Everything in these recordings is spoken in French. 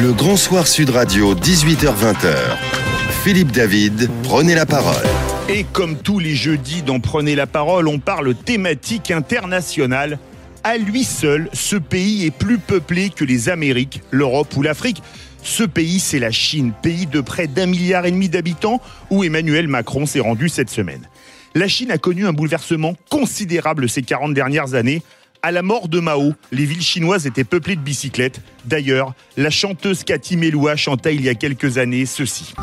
Le Grand Soir Sud Radio, 18h-20h. Philippe David, prenez la parole. Et comme tous les jeudis dans Prenez la parole, on parle thématique internationale. À lui seul, ce pays est plus peuplé que les Amériques, l'Europe ou l'Afrique. Ce pays, c'est la Chine, pays de près d'un milliard et demi d'habitants, où Emmanuel Macron s'est rendu cette semaine. La Chine a connu un bouleversement considérable ces 40 dernières années. À la mort de Mao, les villes chinoises étaient peuplées de bicyclettes. D'ailleurs, la chanteuse Cathy Melua chanta il y a quelques années ceci.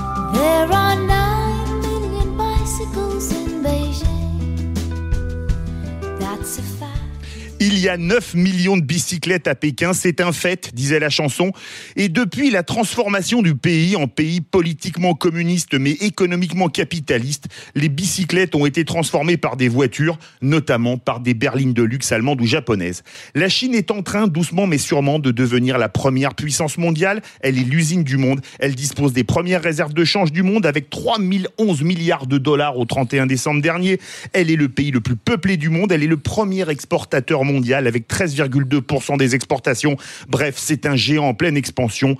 Y a 9 millions de bicyclettes à Pékin, c'est un fait, disait la chanson. Et depuis la transformation du pays en pays politiquement communiste mais économiquement capitaliste, les bicyclettes ont été transformées par des voitures, notamment par des berlines de luxe allemandes ou japonaises. La Chine est en train, doucement mais sûrement, de devenir la première puissance mondiale. Elle est l'usine du monde. Elle dispose des premières réserves de change du monde avec 3011 milliards de dollars au 31 décembre dernier. Elle est le pays le plus peuplé du monde. Elle est le premier exportateur mondial avec 13,2% des exportations. Bref, c'est un géant en pleine expansion.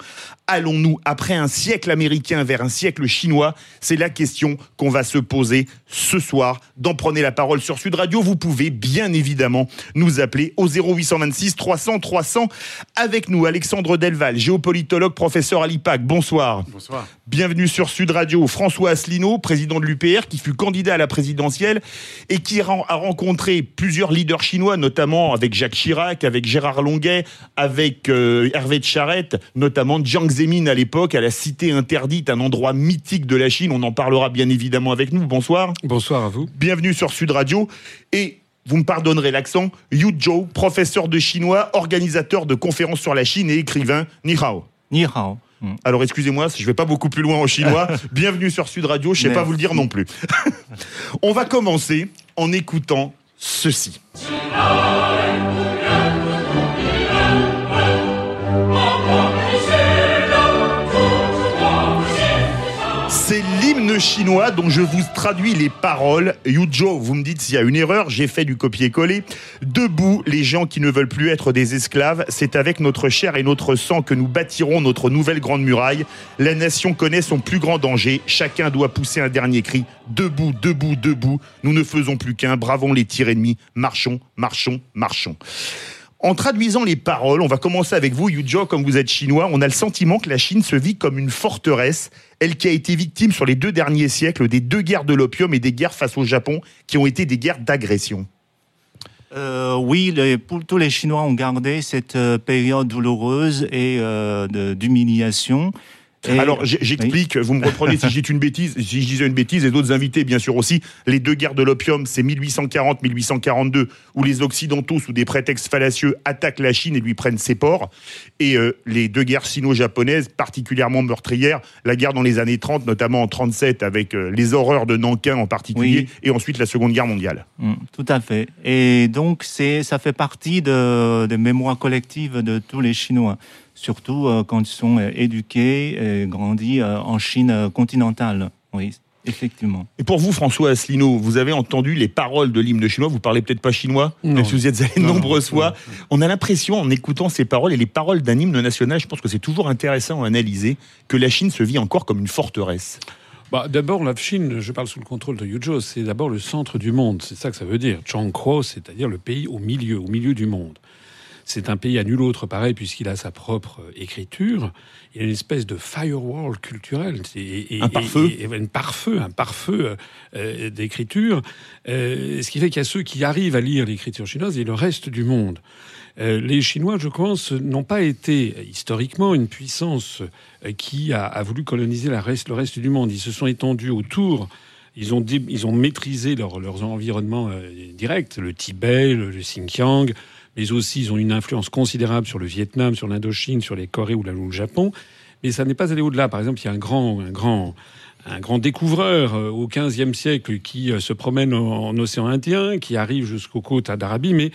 Allons-nous, après un siècle américain, vers un siècle chinois C'est la question qu'on va se poser ce soir. D'en prenez la parole sur Sud Radio. Vous pouvez bien évidemment nous appeler au 0826 300 300. Avec nous, Alexandre Delval, géopolitologue, professeur à l'IPAC. Bonsoir. Bonsoir. Bienvenue sur Sud Radio. François Asselineau, président de l'UPR, qui fut candidat à la présidentielle et qui a rencontré plusieurs leaders chinois, notamment avec Jacques Chirac, avec Gérard Longuet, avec euh, Hervé de Charette, notamment Jiang Zemin à l'époque, à la Cité Interdite, un endroit mythique de la Chine. On en parlera bien évidemment avec nous. Bonsoir. Bonsoir à vous. Bienvenue sur Sud Radio. Et vous me pardonnerez l'accent, Yu Zhou, professeur de chinois, organisateur de conférences sur la Chine et écrivain. Ni hao. Ni hao. Hmm. Alors excusez-moi, je ne vais pas beaucoup plus loin en chinois. Bienvenue sur Sud Radio, je ne sais pas vous le dire non plus. On va commencer en écoutant ceci. Chinois dont je vous traduis les paroles. Yuzhou, vous me dites s'il y a une erreur, j'ai fait du copier-coller. Debout, les gens qui ne veulent plus être des esclaves, c'est avec notre chair et notre sang que nous bâtirons notre nouvelle grande muraille. La nation connaît son plus grand danger, chacun doit pousser un dernier cri. Debout, debout, debout, nous ne faisons plus qu'un, bravons les tirs ennemis, marchons, marchons, marchons. En traduisant les paroles, on va commencer avec vous, Yuzhou, comme vous êtes chinois. On a le sentiment que la Chine se vit comme une forteresse, elle qui a été victime sur les deux derniers siècles des deux guerres de l'opium et des guerres face au Japon, qui ont été des guerres d'agression. Euh, oui, tous les Chinois ont gardé cette euh, période douloureuse et euh, d'humiliation. Et- Alors, j'explique, vous me reprenez si dis une bêtise, si je disais une bêtise, et d'autres invités, bien sûr aussi. Les deux guerres de l'opium, c'est 1840-1842, où les Occidentaux, sous des prétextes fallacieux, attaquent la Chine et lui prennent ses ports. Et euh, les deux guerres sino-japonaises, particulièrement meurtrières, la guerre dans les années 30, notamment en 37, avec euh, les horreurs de Nankin en particulier, Oui. et ensuite la Seconde Guerre mondiale. Mm, tout à fait. Et donc, c'est, ça fait partie de, des mémoires collectives de tous les Chinois, surtout euh, quand ils sont euh, éduqués et grandis euh, en Chine continentale. Oui, effectivement. Et pour vous, François Asselineau, vous avez entendu les paroles de l'hymne chinois. Vous parlez peut-être pas chinois, Non. même si vous y êtes allé Non, nombreuses non, fois. On a l'impression, en écoutant ces paroles et les paroles d'un hymne national, je pense que c'est toujours intéressant à analyser, que la Chine se vit encore comme une forteresse. Bah, d'abord, la Chine, je parle sous le contrôle de Yuzhou, c'est d'abord le centre du monde. C'est ça que ça veut dire. Chongguo, c'est-à-dire le pays au milieu, au milieu du monde. C'est un pays à nul autre pareil puisqu'il a sa propre euh, écriture. Il y a une espèce de firewall culturel. C'est- et- et- Un pare-feu. Un pare-feu, un pare-feu euh, d'écriture. Euh, ce qui fait qu'il y a ceux qui arrivent à lire l'écriture chinoise et le reste du monde. Euh, les Chinois, je pense, n'ont pas été historiquement une puissance qui a, a voulu coloniser la reste, le reste du monde. Ils se sont étendus autour. Ils ont, ils ont maîtrisé leur- leurs environnements euh, directs, le Tibet, le, le Xinjiang, mais aussi ils ont une influence considérable sur le Vietnam, sur l'Indochine, sur les Corées ou, le Japon. Mais ça n'est pas allé au-delà. Par exemple, il y a un grand, un grand, un grand découvreur euh, au XVe siècle qui euh, se promène en, océan Indien, qui arrive jusqu'aux côtes d'Arabie, mais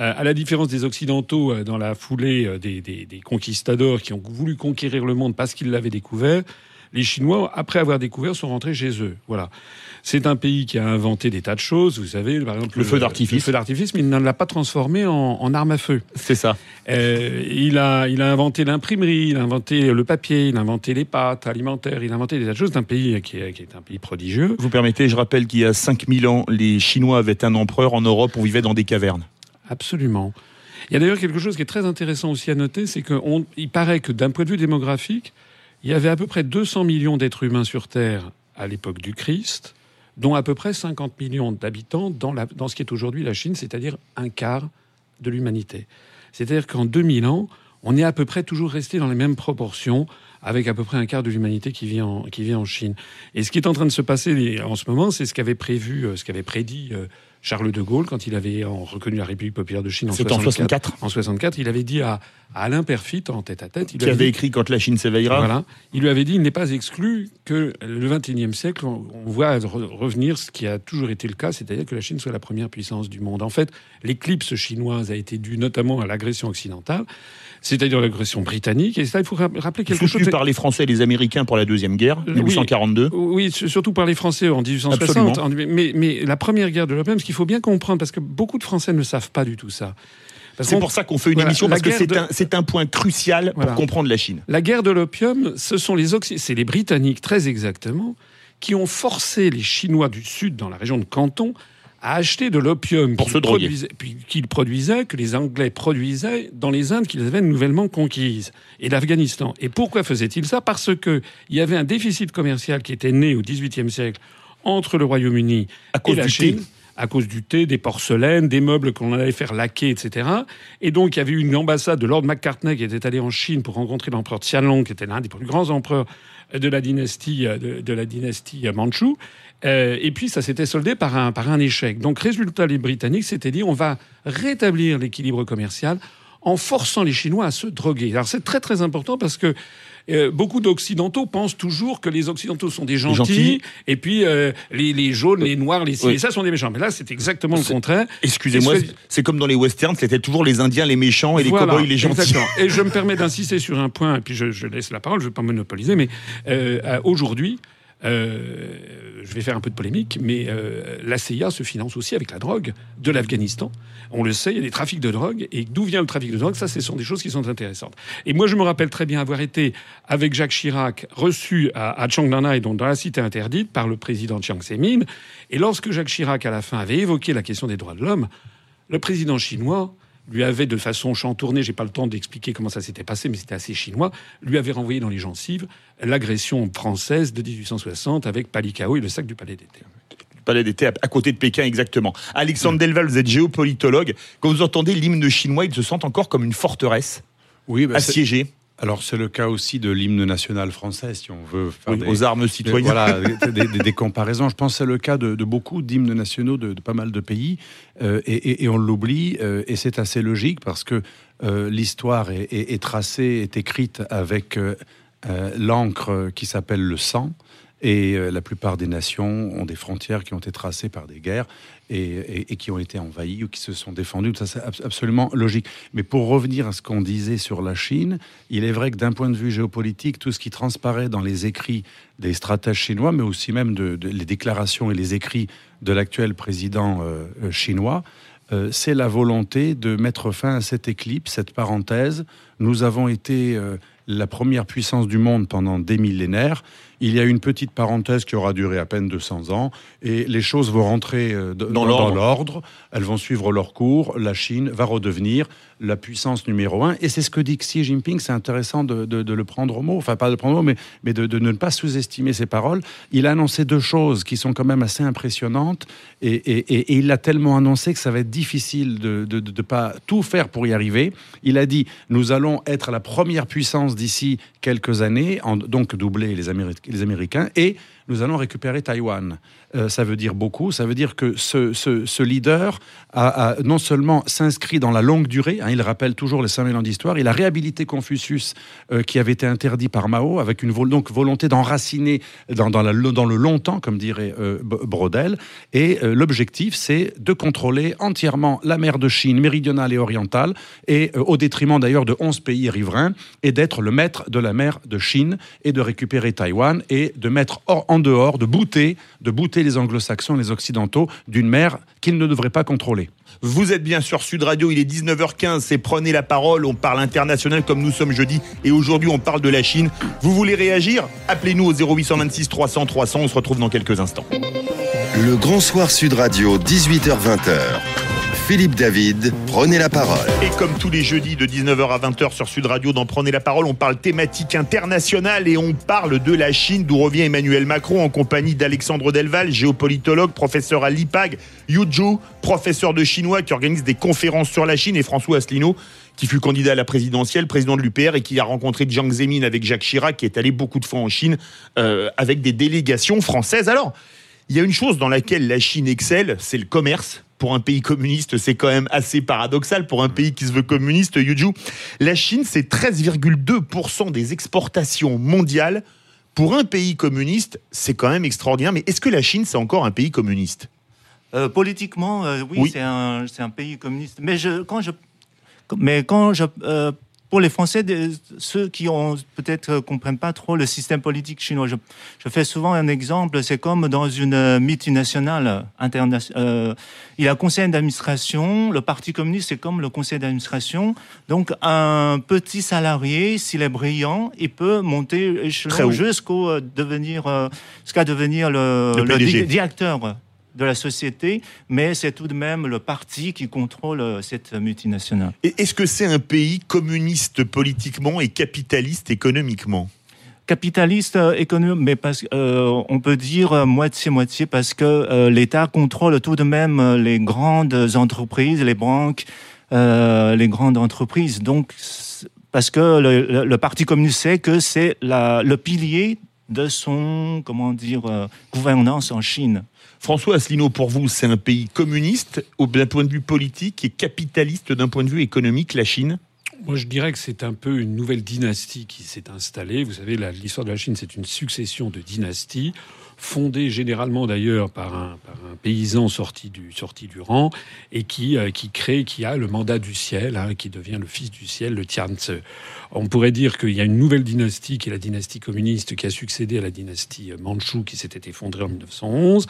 euh, à la différence des Occidentaux, dans la foulée des- des conquistadors qui ont voulu conquérir le monde parce qu'ils l'avaient découvert, les Chinois, après avoir découvert, sont rentrés chez eux. Voilà. C'est un pays qui a inventé des tas de choses, vous savez, par exemple Le feu d'artifice. Le feu d'artifice, mais il ne l'a pas transformé en, en arme à feu. C'est ça. Euh, il, a, il a inventé l'imprimerie, il a inventé le papier, il a inventé les pâtes alimentaires, il a inventé des tas de choses d'un pays qui est, qui est un pays prodigieux. Vous permettez, je rappelle qu'il y a 5000 ans, les Chinois avaient un empereur en Europe, on vivait dans des cavernes. Absolument. Il y a d'ailleurs quelque chose qui est très intéressant aussi à noter, c'est qu'il paraît que d'un point de vue démographique, il y avait à peu près 200 millions d'êtres humains sur Terre à l'époque du Christ, dont à peu près 50 millions d'habitants dans, ce qui est aujourd'hui la Chine, c'est-à-dire un quart de l'humanité. C'est-à-dire qu'en 2000 ans, on est à peu près toujours resté dans les mêmes proportions, avec à peu près un quart de l'humanité qui vit en, qui vit en Chine. Et ce qui est en train de se passer en ce moment, c'est ce qu'avait prévu, euh, ce qu'avait prédit euh, Charles de Gaulle quand il avait en- reconnu la République populaire de Chine en C'est en 64. En 64, il avait dit à, à Alain Perfit, en tête à tête, il Qui avait dit- écrit Quand la Chine s'éveillera. voilà. Il lui avait dit il n'est pas exclu que le XXIe siècle, on on voit re- revenir ce qui a toujours été le cas, c'est-à-dire que la Chine soit la première puissance du monde. En fait, l'éclipse chinoise a été due notamment à l'agression occidentale, c'est-à-dire l'agression britannique. Et ça, il faut ra- rappeler quelque chose. Soutenu par les Français et les Américains pour la Deuxième Guerre, Oui. 1842. Oui, su- surtout par les Français en 1860. Absolument. En- Mais, mais la première guerre de l'opium, ce qu'il faut bien comprendre, parce que beaucoup de Français ne savent pas du tout ça. C'est pour ça qu'on fait une Voilà, émission, parce que c'est de- un, point crucial Voilà. pour comprendre la Chine. La guerre de l'opium, ce sont les c'est les Britanniques très exactement qui ont forcé les Chinois du Sud, dans la région de Canton, à acheter de l'opium qu'ils produisaient- que les Anglais produisaient dans les Indes qu'ils avaient nouvellement conquises et l'Afghanistan. Et pourquoi faisaient-ils ça? Parce que il y avait un déficit commercial qui était né au XVIIIe siècle entre le Royaume-Uni et la Chine. thé. À cause du thé, des porcelaines, des meubles qu'on allait faire laquer, etc. Et donc, il y avait eu une ambassade de Lord Macartney qui était allé en Chine pour rencontrer l'empereur Tianlong, qui était l'un des plus grands empereurs de la dynastie, euh, de, dynastie euh. Euh, et puis, ça s'était soldé par un, par un échec. Donc, résultat, les Britanniques s'étaient dit on va rétablir l'équilibre commercial en forçant les Chinois à se droguer. Alors, c'est très, très important parce que euh, beaucoup d'Occidentaux pensent toujours que les Occidentaux sont des gentils, Gentils. et puis euh, les, les jaunes, les noirs, les et ça sont des méchants. Mais là, c'est exactement le contraire. Excusez-moi, c'est- comme dans les westerns, c'était toujours les Indiens les méchants et les Voilà, cow-boys les gentils. exactement. Et je me permets d'insister sur un point, et puis je, je laisse la parole, je ne vais pas monopoliser, mais euh, aujourd'hui, euh, je vais faire un peu de polémique, mais euh, la CIA se finance aussi avec la drogue de l'Afghanistan. On le sait, il y a des trafics de drogue. Et d'où vient le trafic de drogue? Ça, ce sont des choses qui sont intéressantes. Et moi, je me rappelle très bien avoir été avec Jacques Chirac reçu à, à Chiang donc dans la cité interdite, par le président Chiang Zemin. Et lorsque Jacques Chirac, à la fin, avait évoqué la question des droits de l'homme, le président chinois lui avait de façon chantournée, j'ai pas le temps d'expliquer comment ça s'était passé, mais c'était assez chinois, lui avait renvoyé dans les gencives l'agression française de 1860 avec Palikao et le sac du Palais d'été. Du Palais d'été à côté de Pékin, exactement. Alexandre Delval, vous êtes géopolitologue. Quand vous entendez l'hymne chinois, il se sent encore comme une forteresse Oui, bah, assiégée alors c'est le cas aussi de l'hymne national français, si on veut faire oui, des, aux armes citoyennes. voilà, des, des- des comparaisons. Je pense que c'est le cas de, de beaucoup d'hymnes nationaux de, de pas mal de pays, euh, et, et- et on l'oublie, euh, et c'est assez logique parce que euh, l'histoire est, est- est tracée, est écrite avec l'encre qui s'appelle le sang. Et euh, la plupart des nations ont des frontières qui ont été tracées par des guerres et, qui ont été envahies ou qui se sont défendues. Ça, c'est abs- absolument logique. Mais pour revenir à ce qu'on disait sur la Chine, il est vrai que d'un point de vue géopolitique, tout ce qui transparaît dans les écrits des stratèges chinois, mais aussi même de, les déclarations et les écrits de l'actuel président euh, euh, chinois, c'est la volonté de mettre fin à cette éclipse, cette parenthèse. Nous avons été la première puissance du monde pendant des millénaires. Il y a une petite parenthèse qui aura duré à peine 200 ans et les choses vont rentrer euh, Dans dans, l'ordre. Elles vont suivre leur cours. La Chine va redevenir la puissance numéro un. Et c'est ce que dit Xi Jinping. C'est intéressant de, de- de le prendre au mot. Enfin, pas de le prendre au mot, mais, mais de, de ne pas sous-estimer ses paroles. Il a annoncé deux choses qui sont quand même assez impressionnantes. Et, et- et- et il l'a tellement annoncé que ça va être difficile de ne pas tout faire pour y arriver. Il a dit nous allons être la première puissance d'ici quelques années, en- donc doubler les, Améri- les Américains, et nous allons récupérer Taïwan. Euh, ça veut dire beaucoup. Ça veut dire que ce, leader a, non seulement s'inscrit dans la longue durée, hein, il rappelle toujours les 5000 ans d'histoire, il a réhabilité Confucius euh, qui avait été interdit par Mao avec une volonté d'enraciner dans, dans, le longtemps, comme dirait euh, Brodel. Et euh, l'objectif, c'est de contrôler entièrement la mer de Chine méridionale et orientale, et au détriment d'ailleurs de 11 pays riverains, et d'être le maître de la mer de Chine, et de récupérer Taïwan, et de mettre hors- en dehors, de bouter, de bouter les anglo-saxons et les occidentaux d'une mer qu'ils ne devraient pas contrôler. Vous êtes bien sur Sud Radio, il est 19h15, c'est Prenez la parole, on parle international comme nous sommes jeudi et aujourd'hui on parle de la Chine. Vous voulez réagir? Appelez-nous au 0826 300 300, on se retrouve dans quelques instants. Le Grand Soir Sud Radio, 18h20h. Philippe David, prenez la parole. Et comme tous les jeudis de 19h à 20h sur Sud Radio, dans Prenez la parole, on parle thématique internationale et on parle de la Chine, d'où revient Emmanuel Macron en compagnie d'Alexandre Delval, géopolitologue, professeur à l'IPAG, Yu Zhu, professeur de chinois qui organise des conférences sur la Chine, et François Asselineau, qui fut candidat à la présidentielle, président de l'UPR et qui a rencontré Jiang Zemin avec Jacques Chirac, qui est allé beaucoup de fois en Chine euh, avec des délégations françaises. Alors, il y a une chose dans laquelle la Chine excelle, c'est le commerce. Pour un pays communiste, c'est quand même assez paradoxal. Pour un pays qui se veut communiste, Yuju, la Chine, c'est 13,2% des exportations mondiales. Pour un pays communiste, c'est quand même extraordinaire. Mais est-ce que la Chine, c'est encore un pays communiste? Euh, politiquement, euh, oui, Oui. c'est un, pays communiste. Mais je, quand je, mais quand je, euh, pour les Français, ceux qui ont peut-être euh, comprennent pas trop le système politique chinois, je, je fais souvent un exemple. C'est comme dans une euh, multinationale internationale. il y a un conseil d'administration. Le Parti communiste, c'est comme le conseil d'administration. Donc, un petit salarié, s'il est brillant, il peut monter jusqu'au euh, devenir, euh, jusqu'à devenir le, Le le PDG. di- directeur de la société, mais c'est tout de même le parti qui contrôle euh, cette multinationale. Est-ce que c'est un pays communiste politiquement et capitaliste économiquement? Capitaliste euh, économique, mais parce euh, on peut dire euh, moitié-moitié parce que euh, l'État contrôle tout de même les grandes entreprises, les banques, euh, les grandes entreprises. Donc, parce que le, le- le Parti communiste sait que c'est le pilier de son, comment dire, gouvernance en Chine. François Asselineau, pour vous, c'est un pays communiste d'un point de vue politique et capitaliste d'un point de vue économique, la Chine? Moi, je dirais que c'est un peu une nouvelle dynastie qui s'est installée. Vous savez, l'histoire de la Chine, c'est une succession de dynasties, fondée généralement d'ailleurs par un, paysan sorti du, sorti du rang, et qui, euh, qui crée, qui a le mandat du ciel, hein, qui devient le fils du ciel, le Tianzi. On pourrait dire qu'il y a une nouvelle dynastie, qui est la dynastie communiste, qui a succédé à la dynastie mandchoue, qui s'était effondrée en 1911,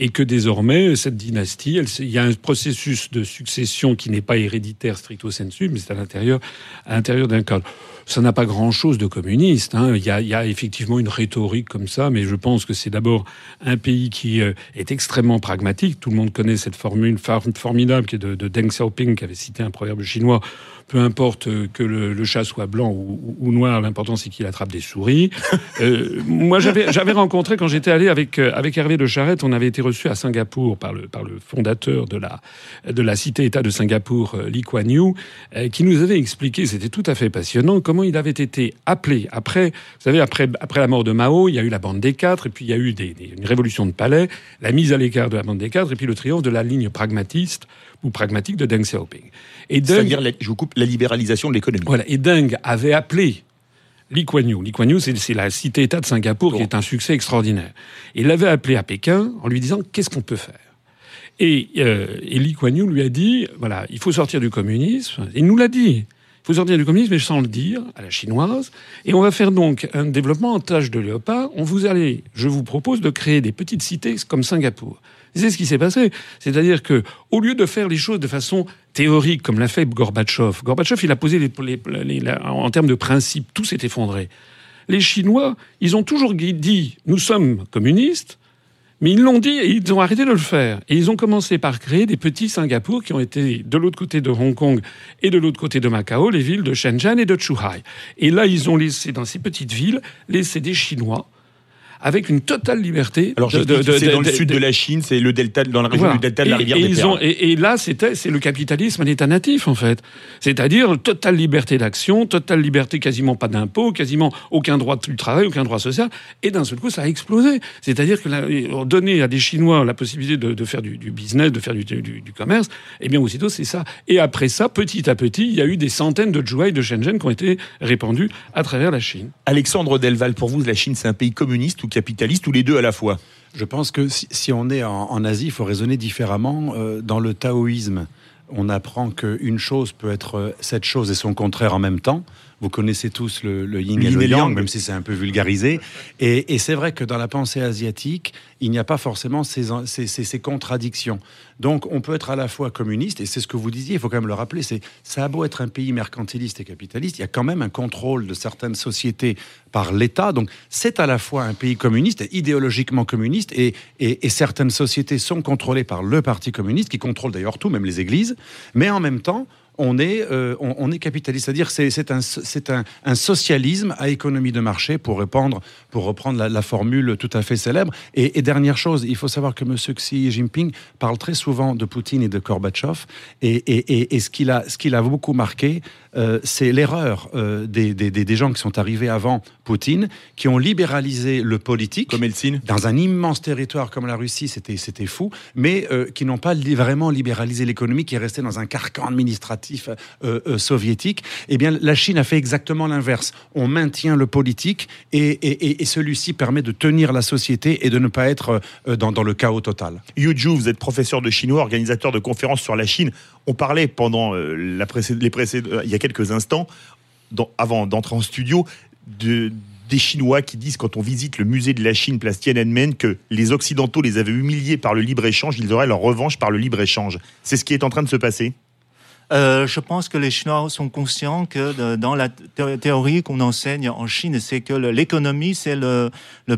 et que désormais, cette dynastie, il y a un processus de succession qui n'est pas héréditaire stricto sensu, mais c'est à l'intérieur d'un cadre. Ça n'a pas grand-chose de communiste. hein. Il, y a, effectivement une rhétorique comme ça, mais je pense que c'est d'abord un pays qui euh, est extrêmement pragmatique. Tout le monde connaît cette formule formidable de Deng Xiaoping, qui avait cité un proverbe chinois. Peu importe que le, le chat soit blanc ou, noir, l'important c'est qu'il attrape des souris. Euh, moi, j'avais rencontré quand j'étais allé avec euh, avec Hervé de Charette, on avait été reçu à Singapour par le par le fondateur de la de la cité-État de Singapour, euh, Lee Kuan Yew, euh, qui nous avait expliqué, c'était tout à fait passionnant, comment il avait été appelé après, vous savez, après après la mort de Mao, il y a eu la bande des quatre, et puis il y a eu des, des- une révolution de palais, la mise à l'écart de la bande des quatre, et puis le triomphe de la ligne pragmatiste ou pragmatique de Deng Xiaoping. Et Deng, C'est-à-dire, je vous coupe, la libéralisation de l'économie. voilà. Et Deng avait appelé Lee Kuan Yew. Lee Kuan Yew, c'est c'est la cité-État de Singapour qui est un succès extraordinaire. Il l'avait appelé à Pékin en lui disant qu'est-ce qu'on peut faire? Et, euh, et Lee Kuan Yew lui a dit voilà, il faut sortir du communisme. Il nous l'a dit. Il faut sortir du communisme, mais sans le dire, à la chinoise. Et on va faire donc un développement en tâche de léopard. On vous allez, je vous propose de créer des petites cités comme Singapour. C'est ce qui s'est passé. C'est-à-dire que, au lieu de faire les choses de façon théorique, comme l'a fait Gorbatchev, Gorbatchev, il a posé les, en termes de principe, tout s'est effondré. Les Chinois, ils ont toujours dit, nous sommes communistes, mais ils l'ont dit et ils ont arrêté de le faire. Et ils ont commencé par créer des petits Singapour qui ont été de l'autre côté de Hong Kong et de l'autre côté de Macao, les villes de Shenzhen et de Zhuhai. Et là, ils ont laissé, dans ces petites villes, laissé des Chinois avec une totale liberté. Alors, c'est dans de- le sud de la Chine, c'est le delta, dans la région voilà. du delta de la rivière et, des ils ont- et, et là, c'était, c'est le capitalisme à l'état natif, en fait. C'est-à-dire totale liberté d'action, totale liberté, quasiment pas d'impôts, quasiment aucun droit du travail, aucun droit social. Et d'un seul coup, ça a explosé. C'est-à-dire que on donnait à des Chinois la possibilité de, de faire du, du business, de faire du, du- du commerce. Et bien, aussitôt, c'est ça. Et après ça, petit à petit, il y a eu des centaines de Zhuhai de Shenzhen qui ont été répandus à travers la Chine. Alexandre Delval, pour vous, la Chine, c'est un pays communiste ou capitaliste ou les deux à la fois Je pense que si, on est en, en Asie, il faut raisonner différemment. Euh, dans le taoïsme, on apprend qu'une chose peut être euh, cette chose et son contraire en même temps. Vous connaissez tous le, le yin, Le et le et yang, yang. même si c'est un peu vulgarisé. Et, et c'est vrai que dans la pensée asiatique, il n'y a pas forcément ces, en- ces, ces- ces contradictions. Donc on peut être à la fois communiste, et c'est ce que vous disiez, il faut quand même le rappeler, c'est ça a beau être un pays mercantiliste et capitaliste, il y a quand même un contrôle de certaines sociétés par l'État. Donc c'est à la fois un pays communiste, idéologiquement communiste, et, et- et certaines sociétés sont contrôlées par le Parti communiste, qui contrôle d'ailleurs tout, même les églises, mais en même temps, on est, euh, on, est capitaliste, c'est-à-dire c'est c'est un, c'est un, un socialisme à économie de marché pour répandre, pour reprendre la, la formule tout à fait célèbre. Et, et dernière chose, il faut savoir que M. Xi Jinping parle très souvent de Poutine et de Gorbatchev, et, et, et, et ce qu'il a, ce qu'il a beaucoup marqué, euh, c'est l'erreur euh, des, des, des- des gens qui sont arrivés avant Poutine, qui ont libéralisé le politique Comme Helsinki dans un immense territoire comme la Russie, c'était c'était fou, mais euh, qui n'ont pas vraiment libéralisé l'économie, qui est resté dans un carcan administratif soviétique. Eh bien, la Chine a fait exactement l'inverse. On maintient le politique et, et- et- et celui-ci permet de tenir la société et de ne pas être dans, dans le chaos total. Yu Ju, vous êtes professeur de chinois, organisateur de conférences sur la Chine. On parlait pendant euh, la les précéd- euh, il y a quelques instants, avant d'entrer en studio, de, des Chinois qui disent quand on visite le musée de la Chine, place Tiananmen, que les Occidentaux les avaient humiliés par le libre-échange, ils auraient leur revanche par le libre-échange. C'est ce qui est en train de se passer Euh, je pense que les Chinois sont conscients que dans la thé- théorie qu'on enseigne en Chine, c'est que l'économie, c'est le,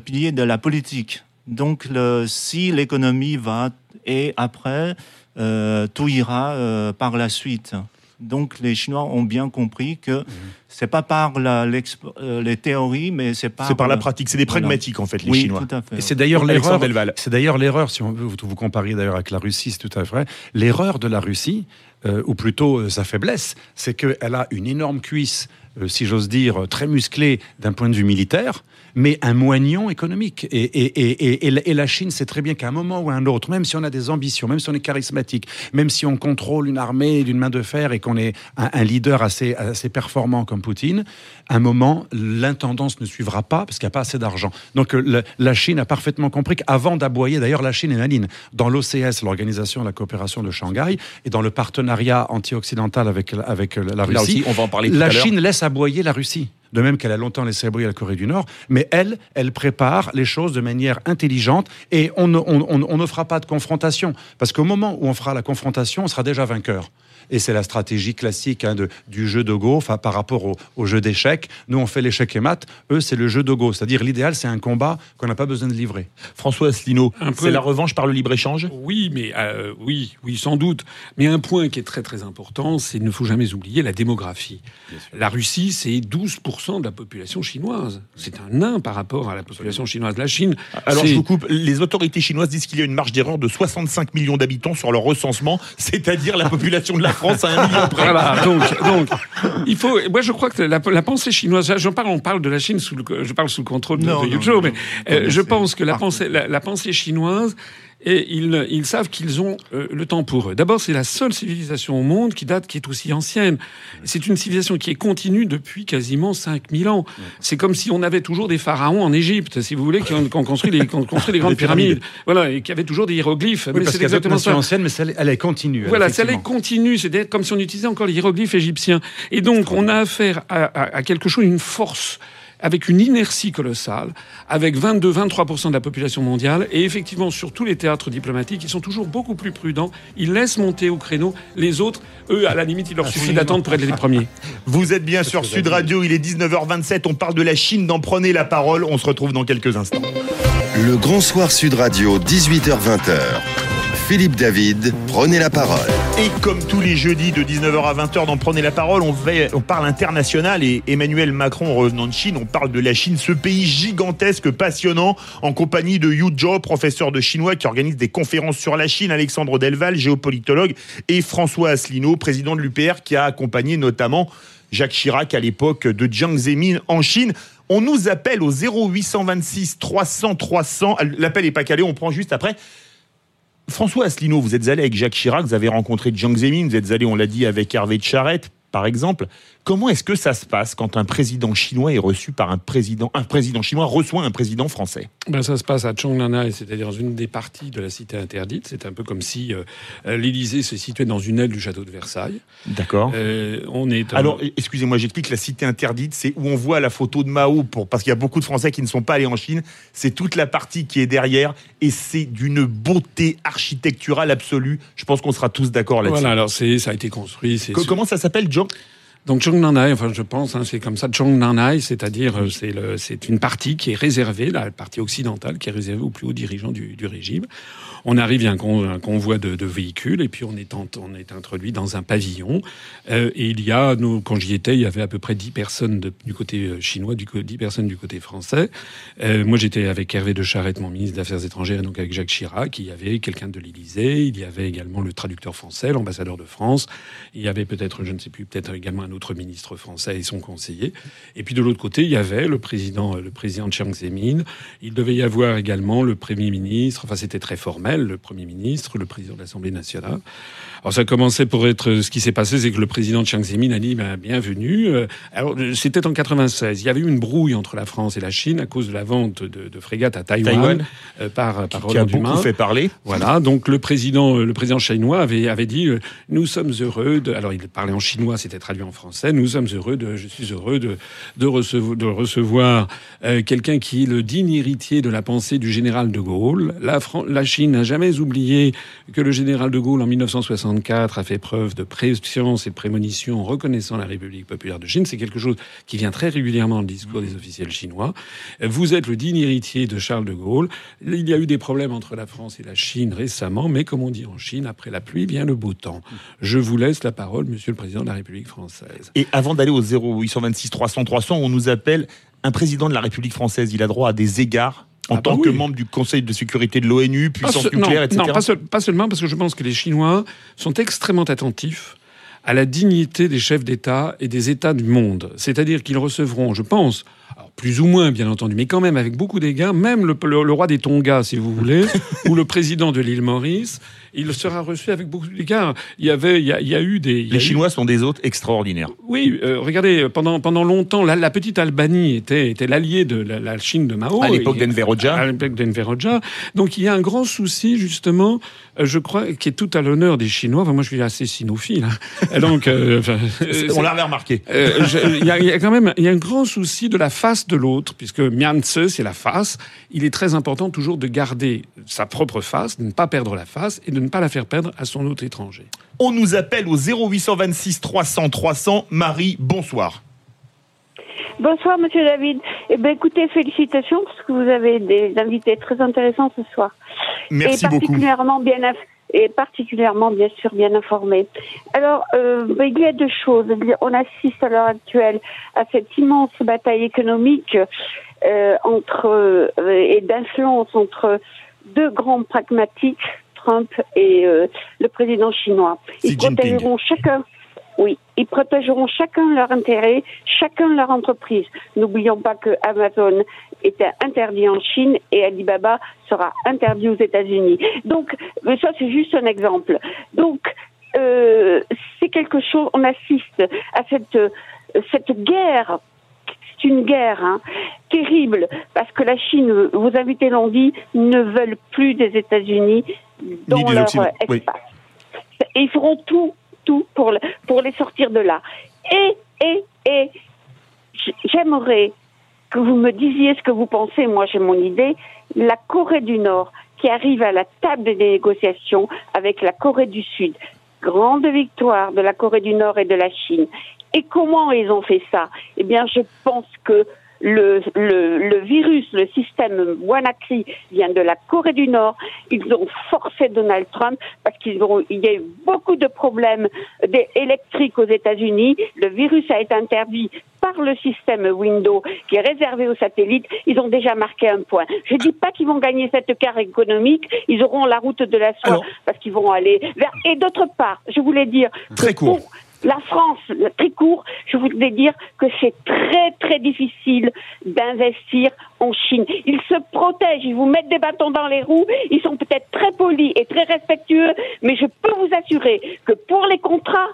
pilier de la politique. Donc, si l'économie va et après, euh, tout ira euh, par la suite. Donc, les Chinois ont bien compris que c'est pas par la, euh, les théories, mais c'est par C'est par la pratique, c'est des voilà. pragmatiques en fait, les oui, Chinois. tout à fait. Et c'est d'ailleurs l'erreur. C'est d'ailleurs l'erreur, si on veut vous, vous compariez d'ailleurs avec la Russie, c'est tout à fait vrai. L'erreur de la Russie, euh, ou plutôt euh, sa faiblesse, c'est qu'elle a une énorme cuisse, euh, si j'ose dire, très musclée d'un point de vue militaire, mais un moignon économique. Et, et, et, et, la- Chine sait très bien qu'à un moment ou à un autre, même si on a des ambitions, même si on est charismatique, même si on contrôle une armée d'une main de fer et qu'on est un, un leader assez, assez performant comme Poutine, à un moment, l'intendance ne suivra pas parce qu'il n'y a pas assez d'argent. Donc euh, la, Chine a parfaitement compris qu'avant d'aboyer, d'ailleurs la Chine est maline, dans l'OCS, l'Organisation de la coopération de Shanghai, et dans le partenariat anti-occidental avec, la- avec la Russie, Là aussi, on va en parler tout la à. Chine laisse aboyer la Russie. De même qu'elle a longtemps laissé aboyer la Corée du Nord, mais elle, elle prépare les choses de manière intelligente et on ne fera pas de confrontation. Parce qu'au moment où on fera la confrontation, on sera déjà vainqueur. Et c'est la stratégie classique hein, de, du jeu de Go enfin, par rapport au, au jeu d'échecs. Nous, on fait l'échec et mat. Eux, c'est le jeu de Go. C'est-à-dire, l'idéal, c'est un combat qu'on n'a pas besoin de livrer. François Asselineau, c'est la revanche par le libre-échange? Oui, mais euh, oui, oui, sans doute. Mais un point qui est très très important, c'est qu'il ne faut jamais oublier la démographie. La Russie, c'est 12% de la population chinoise. C'est un nain par rapport à la population chinoise. La Chine, Alors je vous coupe, les autorités chinoises disent qu'il y a une marge d'erreur de 65 millions d'habitants sur leur recensement, c'est-à-dire la population de la France à un million près. Voilà, donc, donc, il faut. Moi, je crois que la, la pensée chinoise. J'en parle, on parle de la Chine sous le, je parle sous le contrôle de, Non, de mais non, euh, je pense que la pensée, la, la pensée chinoise. Et ils, ils savent qu'ils ont euh, le temps pour eux. D'abord, c'est la seule civilisation au monde qui date, qui est aussi ancienne. C'est une civilisation qui est continue depuis quasiment 5000 ans. C'est comme si on avait toujours des pharaons en Égypte, si vous voulez, qui ont, qui ont construit, les, qui ont construit les grandes Des pyramides. Voilà, et qui avaient toujours des hiéroglyphes. Oui, Mais c'est exactement ça. anciennes, mais elle est continue. elle, Voilà, les effectivement. continue, c'est comme si on utilisait encore les hiéroglyphes égyptiens. Et donc, on a affaire à, à- à quelque chose, une force, avec une inertie colossale, avec 22-23% de la population mondiale, et effectivement, sur tous les théâtres diplomatiques, ils sont toujours beaucoup plus prudents, ils laissent monter au créneau les autres, eux, à la limite, il leur suffit d'attendre pour être les premiers. Vous êtes bien sur Sud Radio, il est 19h27, on parle de la Chine dans Prenez la parole, on se retrouve dans quelques instants. Le Grand Soir Sud Radio, 18h-20h. Philippe David, prenez la parole. Et comme tous les jeudis de 19h à 20h dans Prenez la parole, on, parle international et Emmanuel Macron revenant de Chine, on parle de la Chine, ce pays gigantesque, passionnant, en compagnie de Yu Zhou, professeur de chinois qui organise des conférences sur la Chine, Alexandre Delval, géopolitologue, et François Asselineau, président de l'UPR, qui a accompagné notamment Jacques Chirac à l'époque de Jiang Zemin en Chine. On nous appelle au 0826 300 300. L'appel est pas calé, on prend juste après. François Asselineau, vous êtes allé avec Jacques Chirac, vous avez rencontré Jiang Zemin, vous êtes allé, on l'a dit, avec Hervé de Charette, par exemple. Comment est-ce que ça se passe quand un président chinois est reçu par un président, un président chinois reçoit un président français? Ben, ça se passe à Chongnanhai, c'est-à-dire dans une des parties de la cité interdite. C'est un peu comme si euh, l'Élysée se situait dans une aile du château de Versailles. D'accord. Euh, on est Alors, excusez-moi, j'explique, la cité interdite, c'est où on voit la photo de Mao, pour, parce qu'il y a beaucoup de Français qui ne sont pas allés en Chine. C'est toute la partie qui est derrière, et c'est d'une beauté architecturale absolue. Je pense qu'on sera tous d'accord là-dessus. voilà, alors c'est, ça a été construit. Comment ça s'appelle, John Donc Chongnanhai, enfin je pense, hein, c'est comme ça, Chongnanhai, c'est-à-dire euh, c'est une partie qui est réservée, la partie occidentale qui est réservée aux plus hauts dirigeants du régime. On arrive, il un, con- un convoi de, véhicules, et puis on est, introduit dans un pavillon. Euh, et il y a, nous, quand j'y étais, il y avait à peu près 10 personnes du côté euh, chinois, du, co- 10 personnes du côté français. Euh, moi j'étais avec Hervé de Charette, mon ministre des Affaires étrangères, et donc avec Jacques Chirac. Il y avait quelqu'un de l'Élysée, il y avait également le traducteur français, l'ambassadeur de France. Il y avait peut-être, je ne sais plus, peut-être également un autre ministre français et son conseiller. Et puis de l'autre côté, il y avait le président, le président Chiang Zemin. Il devait y avoir également le premier ministre. Enfin, c'était très formel, le premier ministre, le président de l'Assemblée nationale. Alors ça commençait pour être ce qui s'est passé, c'est que le président Chiang Zemin a dit ben, bienvenue. Euh, Alors euh, c'était en 96. Il y avait eu une brouille entre la France et la Chine à cause de la vente de, de frégates à Taïwan, Taïwan. euh, par, par qui a Roland beaucoup Dumas. fait parler Voilà, donc le président, le président chinois avait, avait dit euh, Nous sommes heureux de. Alors il parlait en chinois, c'était traduit en français. Nous sommes heureux de. Je suis heureux de, de, recevoir, de recevoir euh, quelqu'un qui est le digne héritier de la pensée du général de Gaulle. La, Fran- la Chine jamais oublié que le général de Gaulle, en 1964, a fait preuve de préscience et de prémonition en reconnaissant la République populaire de Chine. C'est quelque chose qui vient très régulièrement dans le discours des officiels chinois. Vous êtes le digne héritier de Charles de Gaulle. Il y a eu des problèmes entre la France et la Chine récemment, mais comme on dit en Chine, après la pluie vient le beau temps. Je vous laisse la parole, Monsieur le Président de la République française. Et avant d'aller au 0826 300 300, on nous appelle un président de la République française. Il a droit à des égards en Ah tant bah que oui. membre du Conseil de sécurité de l'ONU, puissance nucléaire, non, etc. non, pas, seul- pas seulement parce que je pense que les Chinois sont extrêmement attentifs à la dignité des chefs d'État et des États du monde. C'est-à-dire qu'ils recevront, je pense, alors plus ou moins bien entendu, mais quand même avec beaucoup d'égards, même le, le- le roi des Tonga, si vous voulez, ou le président de l'île Maurice, il sera reçu avec beaucoup d'égards. Il y avait, il y a, il y a eu des... Les eu- Chinois sont des hôtes extraordinaires. oui, euh, regardez, pendant, pendant longtemps, la, la petite Albanie était, était l'allié de la, la Chine de Mao. À l'époque d'Enver Hoxha. À l'époque d'Enver Hoxha. Donc il y a un grand souci, justement, euh, je crois, qui est tout à l'honneur des Chinois. Enfin, moi, je suis assez sinophile. hein. Donc, euh, enfin, on l'avait remarqué. euh, y, il y a quand même il y a un grand souci de la face de l'autre, puisque Mianze, c'est la face. Il est très important toujours de garder sa propre face, de ne pas perdre la face et de ne pas la faire perdre à son hôte étranger. On nous appelle au 0826 300 300. Marie, bonsoir. Bonsoir, Monsieur David. Eh ben, écoutez, félicitations parce que vous avez des invités très intéressants ce soir. Merci et beaucoup. particulièrement bien inf- et particulièrement bien sûr bien informés. Alors, euh, il y a deux choses. On assiste à l'heure actuelle à cette immense bataille économique euh, entre euh, et d'influence entre deux grands pragmatiques, Trump et le président chinois. Ils protégeront chacun. Oui, ils protégeront chacun leur intérêt, chacun leur entreprise. N'oublions pas que Amazon était interdit en Chine et Alibaba sera interdit aux États-Unis. Donc, mais ça c'est juste un exemple. Donc, euh, c'est quelque chose. On assiste à cette euh, cette guerre. C'est une guerre hein, terrible parce que la Chine, vos invités l'ont dit, ne veulent plus des États-Unis dans des leur euh, oui. espace. Et ils feront tout, tout pour, pour les sortir de là. Et, et, et, j'aimerais que vous me disiez ce que vous pensez. Moi, j'ai mon idée. La Corée du Nord qui arrive à la table des négociations avec la Corée du Sud. Grande victoire de la Corée du Nord et de la Chine. Et comment ils ont fait ça? Eh bien, je pense que le, le, le virus, le système WannaCry vient de la Corée du Nord. Ils ont forcé Donald Trump parce qu'ils ont, il y a eu beaucoup de problèmes électriques aux États-Unis. Le virus a été interdit par le système Windows qui est réservé aux satellites. Ils ont déjà marqué un point. Je ne dis pas qu'ils vont gagner cette carte économique. Ils auront la route de la soie Alors- parce qu'ils vont aller vers. Et d'autre part, je voulais dire Très court. pour la France, très court, je voulais dire que c'est très très difficile d'investir en Chine. Ils se protègent, ils vous mettent des bâtons dans les roues, ils sont peut-être très polis et très respectueux, mais je peux vous assurer que pour les contrats,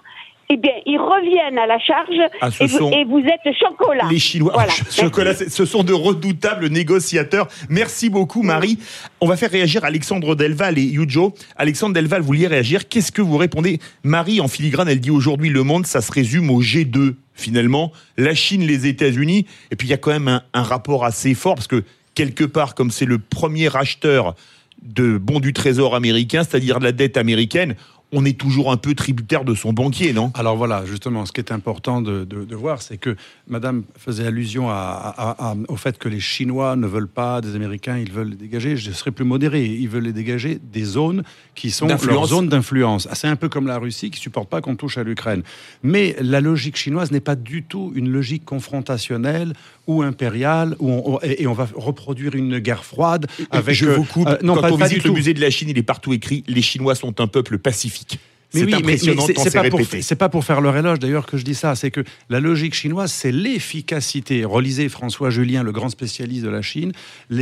eh bien, ils reviennent à la charge Ah, et, vous, sont et vous êtes chocolat. Les Chinois, Voilà. chocolat, ce sont de redoutables négociateurs. Merci beaucoup, Marie. On va faire réagir Alexandre Delval et Yujo. Alexandre Delval, vous vouliez réagir. Qu'est-ce que vous répondez? Marie, en filigrane, elle dit aujourd'hui le monde, ça se résume au G2, finalement. La Chine, les États-Unis. Et puis, il y a quand même un, un rapport assez fort, parce que quelque part, comme c'est le premier acheteur de bons du trésor américain, c'est-à-dire de la dette américaine, on est toujours un peu tributaire de son banquier, non? Alors voilà, justement, ce qui est important de, de- de voir, c'est que Madame faisait allusion à- à- à- au fait que les Chinois ne veulent pas des Américains, ils veulent les dégager. Je serais plus modéré. Ils veulent les dégager des zones qui sont leurs zones d'influence. Ah, C'est un peu comme la Russie qui supporte pas qu'on touche à l'Ukraine. Mais la logique chinoise n'est pas du tout une logique confrontationnelle ou impériale, où on- et, et on va reproduire une guerre froide avec. je euh, vous coupe. euh, non, Quand pas, on pas visite le musée de la Chine, il est partout écrit les Chinois sont un peuple pacifique. magnifique. Mais C'est oui, mais- mais impressionnant c'est- pas pour- répété. C'est pas pour faire leur éloge d'ailleurs que je dis ça. C'est que la logique chinoise, c'est l'efficacité. Relisez François Julien, le grand spécialiste de la Chine.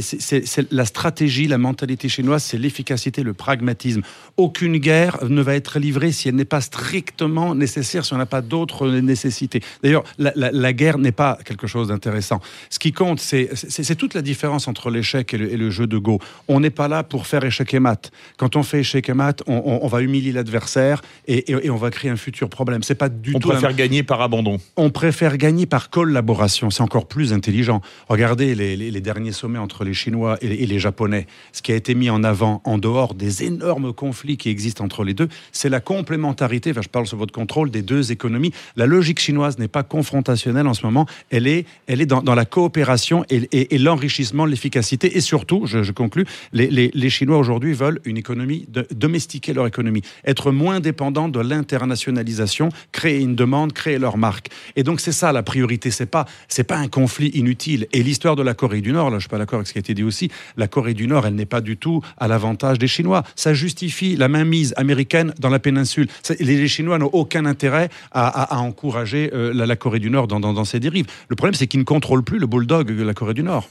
C'est- la stratégie, la mentalité chinoise, c'est l'efficacité, le pragmatisme. Aucune guerre ne va être livrée si elle n'est pas strictement nécessaire, si on n'a pas d'autres nécessités. D'ailleurs, la, la- la guerre n'est pas quelque chose d'intéressant. Ce qui compte, c'est toute la différence entre l'échec et le, et le jeu de Go. On n'est pas là pour faire échec et mat. Quand on fait échec et mat, on, on- on va humilier l'adversaire et, et- et on va créer un futur problème. C'est pas du On tout la préfère gagner par abandon. on préfère gagner par collaboration. C'est encore plus intelligent. Regardez les, les- les derniers sommets entre les Chinois et, et les Japonais. Ce qui a été mis en avant en dehors des énormes conflits qui existent entre les deux, c'est la complémentarité, enfin, je parle sous votre contrôle, des deux économies. La logique chinoise n'est pas confrontationnelle en ce moment. Elle est, elle est dans, dans la coopération et, et- et l'enrichissement, l'efficacité. Et surtout, je, je conclus, les, les- les Chinois aujourd'hui veulent une économie, de, domestiquer leur économie, être moins dépendants de l'internationalisation, créer une demande, créer leur marque. Et donc c'est ça la priorité. C'est pas c'est pas un conflit inutile. Et l'histoire de la Corée du Nord, là je suis pas d'accord avec ce qui a été dit aussi. La Corée du Nord, elle n'est pas du tout à l'avantage des Chinois. Ça justifie la mainmise américaine dans la péninsule. Les, Chinois n'ont aucun intérêt à, encourager euh, la, la Corée du Nord dans, dans, dans ses dérives. Le problème c'est qu'ils ne contrôlent plus le bulldog de la Corée du Nord.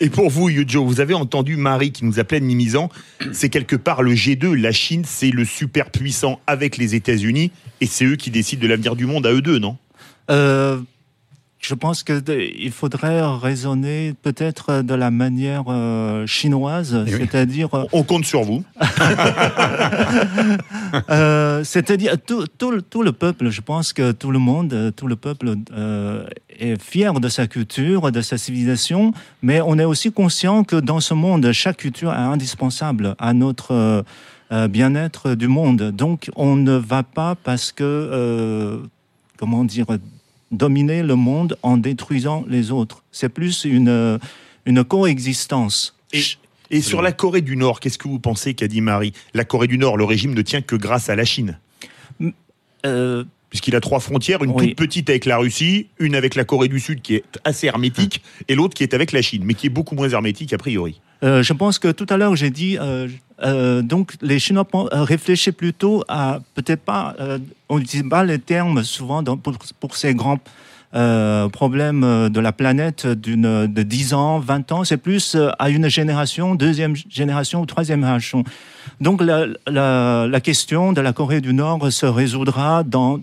Et pour vous, Yujo, vous avez entendu Marie qui nous appelait de Mimizan. C'est quelque part le G2. La Chine, c'est le super puissant avec les États-Unis. Et c'est eux qui décident de l'avenir du monde à eux deux, non? Euh, je pense que de- il faudrait raisonner peut-être de la manière euh, chinoise, Eh oui. c'est-à-dire On compte sur vous. Euh, C'est-à-dire, tout, tout, le- tout le peuple, je pense que tout le monde, tout le peuple euh, est fier de sa culture, de sa civilisation, mais on est aussi conscient que dans ce monde, chaque culture est indispensable à notre bien-être du monde. Donc, on ne va pas parce que, euh, comment dire, dominer le monde en détruisant les autres. C'est plus une, euh, une coexistence. Et, et sur la Corée du Nord, qu'est-ce que vous pensez qu'a dit Marie? La Corée du Nord, le régime ne tient que grâce à la Chine. Euh, Puisqu'il a trois frontières, une Oui. toute petite avec la Russie, une avec la Corée du Sud qui est assez hermétique, et l'autre qui est avec la Chine, mais qui est beaucoup moins hermétique a priori. Euh, je pense que tout à l'heure, j'ai dit, euh, euh, donc les Chinois euh, réfléchissent plutôt à, peut-être pas, euh, on n'utilise pas les termes souvent pour, ces grands euh, problèmes de la planète de 10 ans, 20 ans, c'est plus à une génération, deuxième génération ou troisième génération. Donc la, la, question de la Corée du Nord se résoudra dans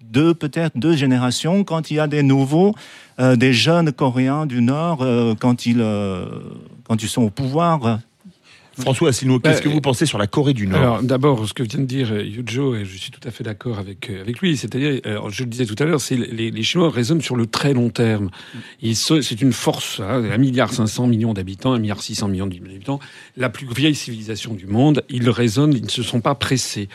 deux, peut-être deux générations, quand il y a des nouveaux, des jeunes Coréens du Nord, quand, ils, quand ils sont au pouvoir. François Asselineau, qu'est-ce Bah, que vous pensez sur la Corée du Nord Alors d'abord, ce que vient de dire Yujo, et je suis tout à fait d'accord avec euh, avec lui, c'est-à-dire, euh, je le disais tout à l'heure, c'est les, les Chinois raisonnent sur le très long terme. C'est une force, hein, un milliard 500 millions d'habitants, un milliard 600 millions d'habitants, la plus vieille civilisation du monde. Ils raisonnent, ils ne se sont pas pressés.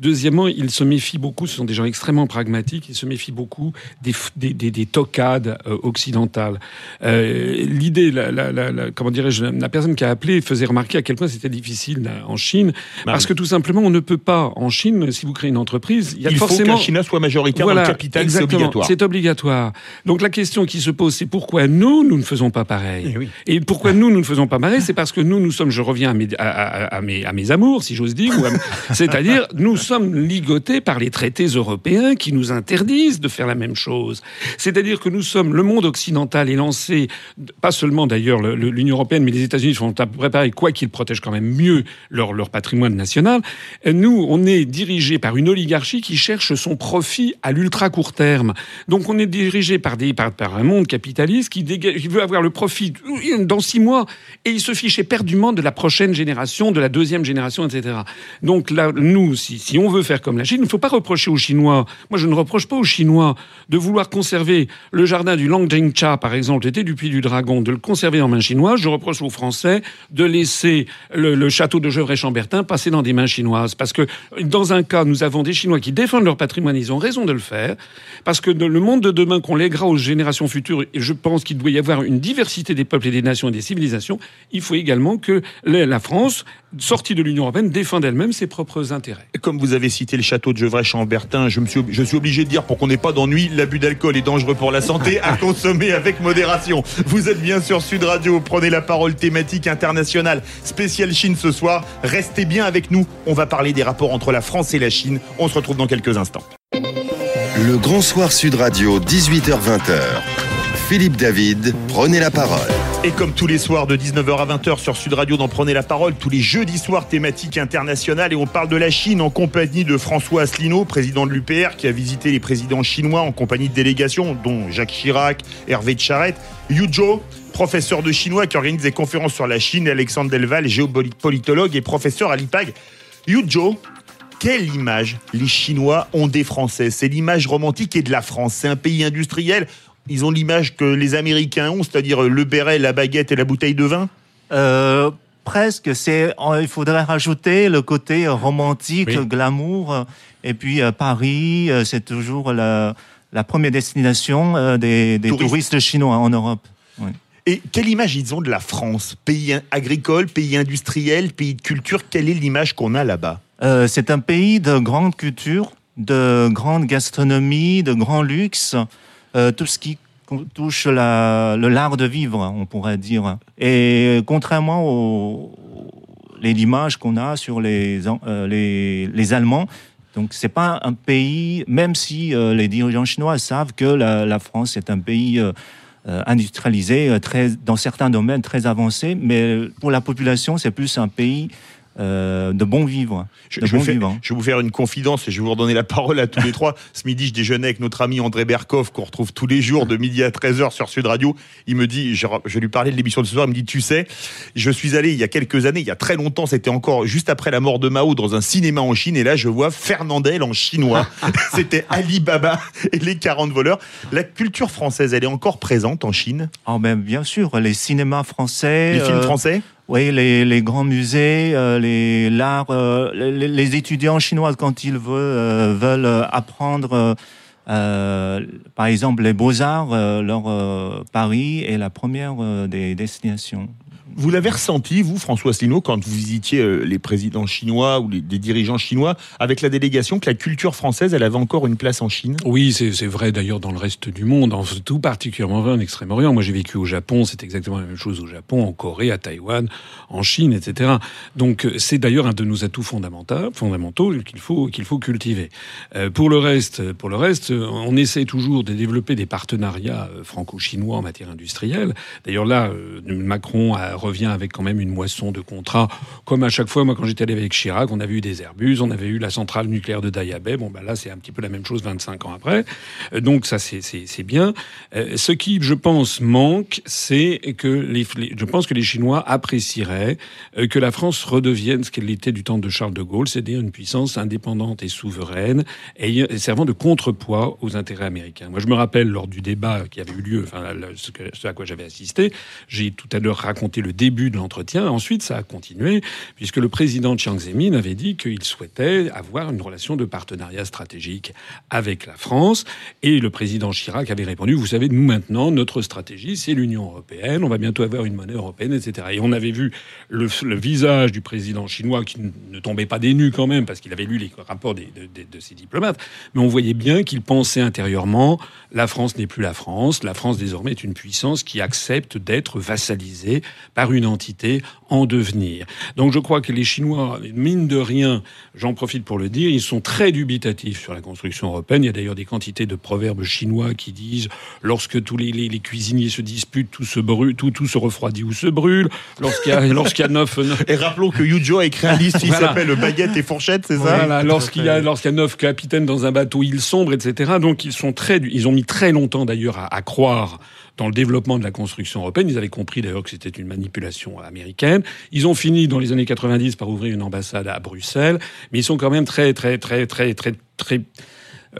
Deuxièmement, ils se méfient beaucoup. Ce sont des gens extrêmement pragmatiques. Ils se méfient beaucoup des des, des, des tocades euh, occidentales. Euh, L'idée, la, la, la, la- comment dirais-je, la personne qui a appelé faisait remarquer à quel point c'était difficile en Chine, parce que tout simplement, on ne peut pas en Chine, si vous créez une entreprise, il y a Il faut forcément qu'un Chinois soit majoritaire dans le capital, c'est obligatoire. C'est obligatoire. Donc la question qui se pose, c'est pourquoi nous, nous ne faisons pas pareil? Eh oui. Et pourquoi nous, nous ne faisons pas pareil? C'est parce que nous, nous sommes, je reviens à mes, à, à- à mes, à mes amours, si j'ose dire, c'est-à-dire, nous sommes ligotés par les traités européens qui nous interdisent de faire la même chose. C'est-à-dire que nous sommes, le monde occidental est lancé, pas seulement d'ailleurs le- le- l'Union européenne, mais les États-Unis font à peu près pareil, quoi qu'ils protègent quand même mieux leur, patrimoine national. Nous, on est dirigé par une oligarchie qui cherche son profit à l'ultra court terme. Donc on est dirigé par, un monde capitaliste qui, veut avoir le profit dans six mois et il se fiche éperdument de la prochaine génération, de la deuxième génération, etc. Donc là, nous, si, on veut faire comme la Chine, il ne faut pas reprocher aux Chinois. Moi, je ne reproche pas aux Chinois de vouloir conserver le jardin du Langjingcha, par exemple, était du Puy du Dragon, de le conserver en main chinoise. Je reproche aux Français de laisser le, le château de Gevrey-Chambertin passer dans des mains chinoises. Parce que dans un cas, nous avons des Chinois qui défendent leur patrimoine, ils ont raison de le faire. Parce que dans le monde de demain qu'on lèguera aux générations futures, et je pense qu'il doit y avoir une diversité des peuples et des nations et des civilisations, il faut également que la France, sortie de l'Union européenne, défende elle-même ses propres intérêts. Comme vous avez cité le château de Gevrey-Chambertin, je, me suis, je suis obligé de dire, pour qu'on n'ait pas d'ennui, l'abus d'alcool est dangereux pour la santé, à consommer avec modération. Vous êtes bien sur Sud Radio, prenez la parole thématique internationale, spéciale Chine ce soir. Restez bien avec nous, on va parler des rapports entre la France et la Chine. On se retrouve dans quelques instants. Le Grand Soir Sud Radio, 18h-20h. Philippe David, prenez la parole. Et comme tous les soirs de 19h à 20h sur Sud Radio, d'en prenez la parole, tous les jeudis soirs thématiques internationales et on parle de la Chine en compagnie de François Asselineau, président de l'UPR, qui a visité les présidents chinois en compagnie de délégations, dont Jacques Chirac, Hervé de Charette, Yu Zhou, professeur de chinois qui organise des conférences sur la Chine, Alexandre Delval, géopolitologue et professeur à l'IPAG. Yu Zhou, quelle image les Chinois ont des Français? C'est l'image romantique et de la France. C'est un pays industriel. Ils ont l'image que les Américains ont, c'est-à-dire le béret, la baguette et la bouteille de vin? Euh, presque. C'est, il faudrait rajouter le côté romantique, Oui. glamour. Et puis euh, Paris, euh, c'est toujours la, la première destination des, des Touristes. touristes chinois en Europe. Et quelle image ils ont de la France? Pays agricole, pays industriel, pays de culture, quelle est l'image qu'on a là-bas? Euh, c'est un pays de grande culture, de grande gastronomie, de grand luxe, euh, tout ce qui touche le l'art de vivre, on pourrait dire. Et contrairement aux les images qu'on a sur les, euh, les, les Allemands, donc c'est pas un pays, même si les dirigeants chinois savent que la, France est un pays industrialisé, euh, très, dans certains domaines très avancé, mais pour la population, c'est plus un pays euh, de bon vivre. je, de je bon vais je vous faire une confidence et je vais vous redonner la parole à tous les trois. Ce midi, je déjeunais avec notre ami André Berkoff, qu'on retrouve tous les jours de midi à 13h sur Sud Radio. Il me dit, je, je lui parlais de l'émission de ce soir, il me dit, tu sais, je suis allé il y a quelques années, il y a très longtemps, c'était encore juste après la mort de Mao dans un cinéma en Chine, et là, je vois Fernandel en chinois. c'était Alibaba et les 40 voleurs. La culture française, elle est encore présente en Chine? Ah ben, bien sûr, les cinémas français. Les films euh, français? Oui, les, les grands musées, euh, les l'art, euh, les, les étudiants chinois quand ils veulent, euh, veulent apprendre, euh, par exemple les beaux arts, euh, leur Paris est la première des destinations. Vous l'avez ressenti, vous, François Asselineau, quand vous visitiez euh, les présidents chinois ou les, dirigeants chinois, avec la délégation, que la culture française, elle avait encore une place en Chine? Oui, c'est vrai d'ailleurs dans le reste du monde, en tout particulièrement en Extrême-Orient. Moi, j'ai vécu au Japon, c'est exactement la même chose au Japon, en Corée, à Taïwan, en Chine, etc. Donc, euh, c'est d'ailleurs un de nos atouts fondamentaux, fondamentaux qu'il faut qu'il faut cultiver. Euh, pour le reste, pour le reste, on essaie toujours de développer des partenariats franco-chinois en matière industrielle. D'ailleurs, là, Macron a revient avec quand même une moisson de contrats. Comme à chaque fois, moi, quand j'étais allé avec Chirac, on avait eu des Airbus, on avait eu la centrale nucléaire de Dayabé. Bon, ben là, c'est un petit peu la même chose 25 ans après. Euh, Donc ça, c'est- bien. Euh, Ce qui, je pense, manque, c'est que les, je pense que les Chinois apprécieraient euh, que la France redevienne ce qu'elle était du temps de Charles de Gaulle, c'est-à-dire une puissance indépendante et souveraine, ayant- servant de contrepoids aux intérêts américains. Moi, je me rappelle lors du débat qui avait eu lieu, enfin, ce à quoi j'avais assisté, j'ai tout à l'heure raconté le début de l'entretien. Ensuite, ça a continué, puisque le président Chiang Zemin avait dit qu'il souhaitait avoir une relation de partenariat stratégique avec la France. Et le président Chirac avait répondu, vous savez, nous maintenant, notre stratégie, c'est l'Union européenne. On va bientôt avoir une monnaie européenne, etc. Et on avait vu le, visage du président chinois qui ne tombait pas des nues quand même, parce qu'il avait lu les rapports de- de ses diplomates. Mais on voyait bien qu'il pensait intérieurement, la France n'est plus la France. La France désormais est une puissance qui accepte d'être vassalisée par une entité en devenir. Donc je crois que les Chinois, mine de rien, j'en profite pour le dire, ils sont très dubitatifs sur la construction européenne. Il y a d'ailleurs des quantités de proverbes chinois qui disent lorsque tous les, les- les cuisiniers se disputent, tout se brûle, tout, tout se refroidit ou se brûle. Lorsqu'il y a, lorsqu'il y a neuf, neuf- Et rappelons que Yujo a écrit un livre qui Voilà. s'appelle Baguette et fourchette, c'est ça? Voilà, lorsqu'il y a lorsqu'il y a neuf capitaines dans un bateau, il sombre, etc. Donc ils sont très, ils ont mis très longtemps d'ailleurs à, à croire dans le développement de la construction européenne. Ils avaient compris d'ailleurs que c'était une manipulation américaine. Ils ont fini dans les années 90 par ouvrir une ambassade à Bruxelles, mais ils sont quand même très, très, très, très, très, très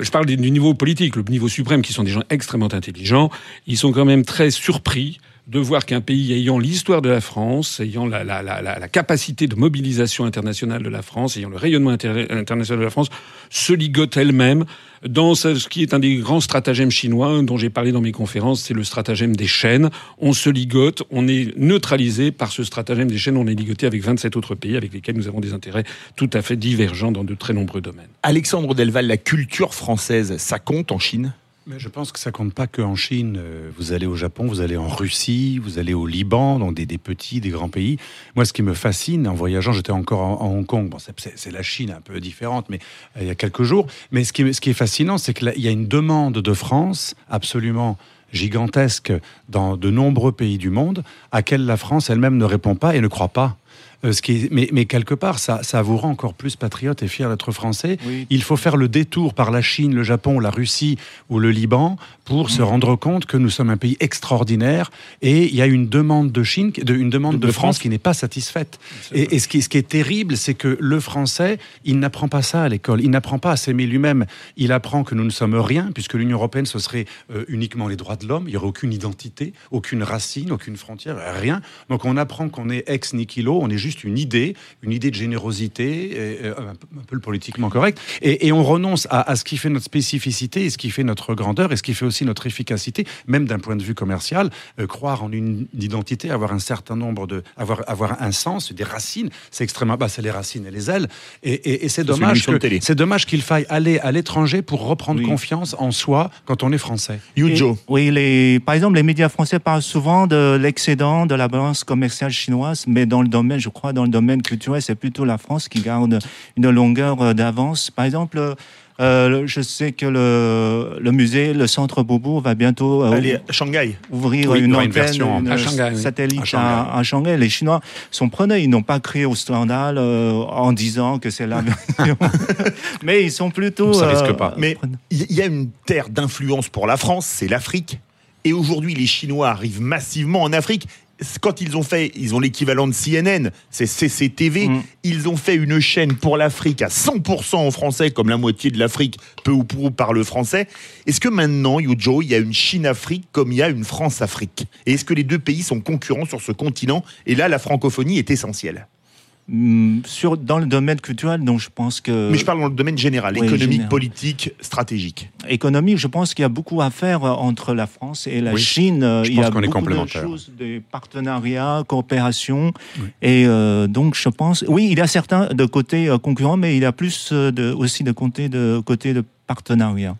je parle du du niveau politique, le niveau suprême, qui sont des gens extrêmement intelligents. Ils sont quand même très surpris de voir qu'un pays ayant l'histoire de la France, ayant la, capacité de mobilisation internationale de la France, ayant le rayonnement inter- international de la France, se ligote elle-même dans ce qui est un des grands stratagèmes chinois dont j'ai parlé dans mes conférences, c'est le stratagème des chaînes. On se ligote, on est neutralisé par ce stratagème des chaînes, on est ligoté avec 27 autres pays avec lesquels nous avons des intérêts tout à fait divergents dans de très nombreux domaines. Alexandre Delval, la culture française, ça compte en Chine? Mais je pense que ça compte pas que en Chine. Euh, Vous allez au Japon, vous allez en Russie, vous allez au Liban, donc des, petits, des grands pays. Moi, ce qui me fascine en voyageant, j'étais encore en, Hong Kong. C'est la Chine un peu différente, mais euh, il y a quelques jours. Mais ce qui, ce qui est fascinant, c'est qu'il y a une demande de France absolument gigantesque dans de nombreux pays du monde, à laquelle la France elle-même ne répond pas et ne croit pas. Euh, ce qui est- mais, mais quelque part, ça, ça vous rend encore plus patriote et fier d'être français. Oui. Il faut faire le détour par la Chine, le Japon, la Russie ou le Liban pour se rendre compte que nous sommes un pays extraordinaire et il y a une demande de Chine, de, une demande de, De France, France. qui n'est pas satisfaite. Et, et ce, qui, ce qui est terrible, c'est que le français, il n'apprend pas ça à l'école. Il n'apprend pas à s'aimer lui-même. Il apprend que nous ne sommes rien, puisque l'Union européenne, ce serait euh, uniquement les droits de l'homme. Il n'y aurait aucune identité, aucune racine, aucune frontière, rien. Donc on apprend qu'on est ex nihilo, on est juste une idée, une idée de générosité, et, euh, un, peu, un peu le politiquement correct. Et, et on renonce à, à ce qui fait notre spécificité et ce qui fait notre grandeur et ce qui fait aussi notre efficacité, même d'un point de vue commercial. Euh, croire en une identité, avoir un certain nombre de, avoir, avoir un sens, des racines, c'est extrêmement bas. C'est les racines et les ailes. Et, et- et c'est dommage c'est dommage qu'il faille aller à l'étranger pour reprendre Oui. confiance en soi quand on est français. Yujo. Oui, les, par exemple, les médias français parlent souvent de l'excédent de la balance commerciale chinoise, mais dans le domaine, je crois, dans le domaine culturel, c'est plutôt la France qui garde une longueur euh, d'avance. Par exemple, euh, je sais que le, le musée, le centre Beaubourg va bientôt euh, Allez, Shanghai. ouvrir Oui, une antenne, version une à Shanghai, satellite À à Shanghai. à Shanghai. Les Chinois sont preneurs. Ils n'ont pas créé au scandale euh, en disant que c'est la version. Mais ils sont plutôt. Ça risque pas. Mais il y a une terre d'influence pour la France, c'est l'Afrique. Et aujourd'hui, les Chinois arrivent massivement en Afrique. Quand ils ont fait, ils ont l'équivalent de CNN, c'est CCTV. Mm. Ils ont fait une chaîne pour l'Afrique à 100% en français, comme la moitié de l'Afrique peu ou prou parle français. Est-ce que maintenant, Yujo, il y a une Chine-Afrique comme il y a une France-Afrique? Et est-ce que les deux pays sont concurrents sur ce continent? Et là, la francophonie est essentielle. Hum, sur, dans le domaine culturel, donc je pense que. Mais je parle dans le domaine général, oui, économique, général. politique, stratégique. économique, je pense qu'il y a beaucoup à faire euh, entre la France et la Oui. Chine. Euh, Je Il y pense a qu'on est beaucoup de choses, des partenariats, coopération. Et euh, donc, je pense, oui, il y a certains de côté euh, concurrent, mais il y a plus euh, de, aussi de côté de côté de partenariat.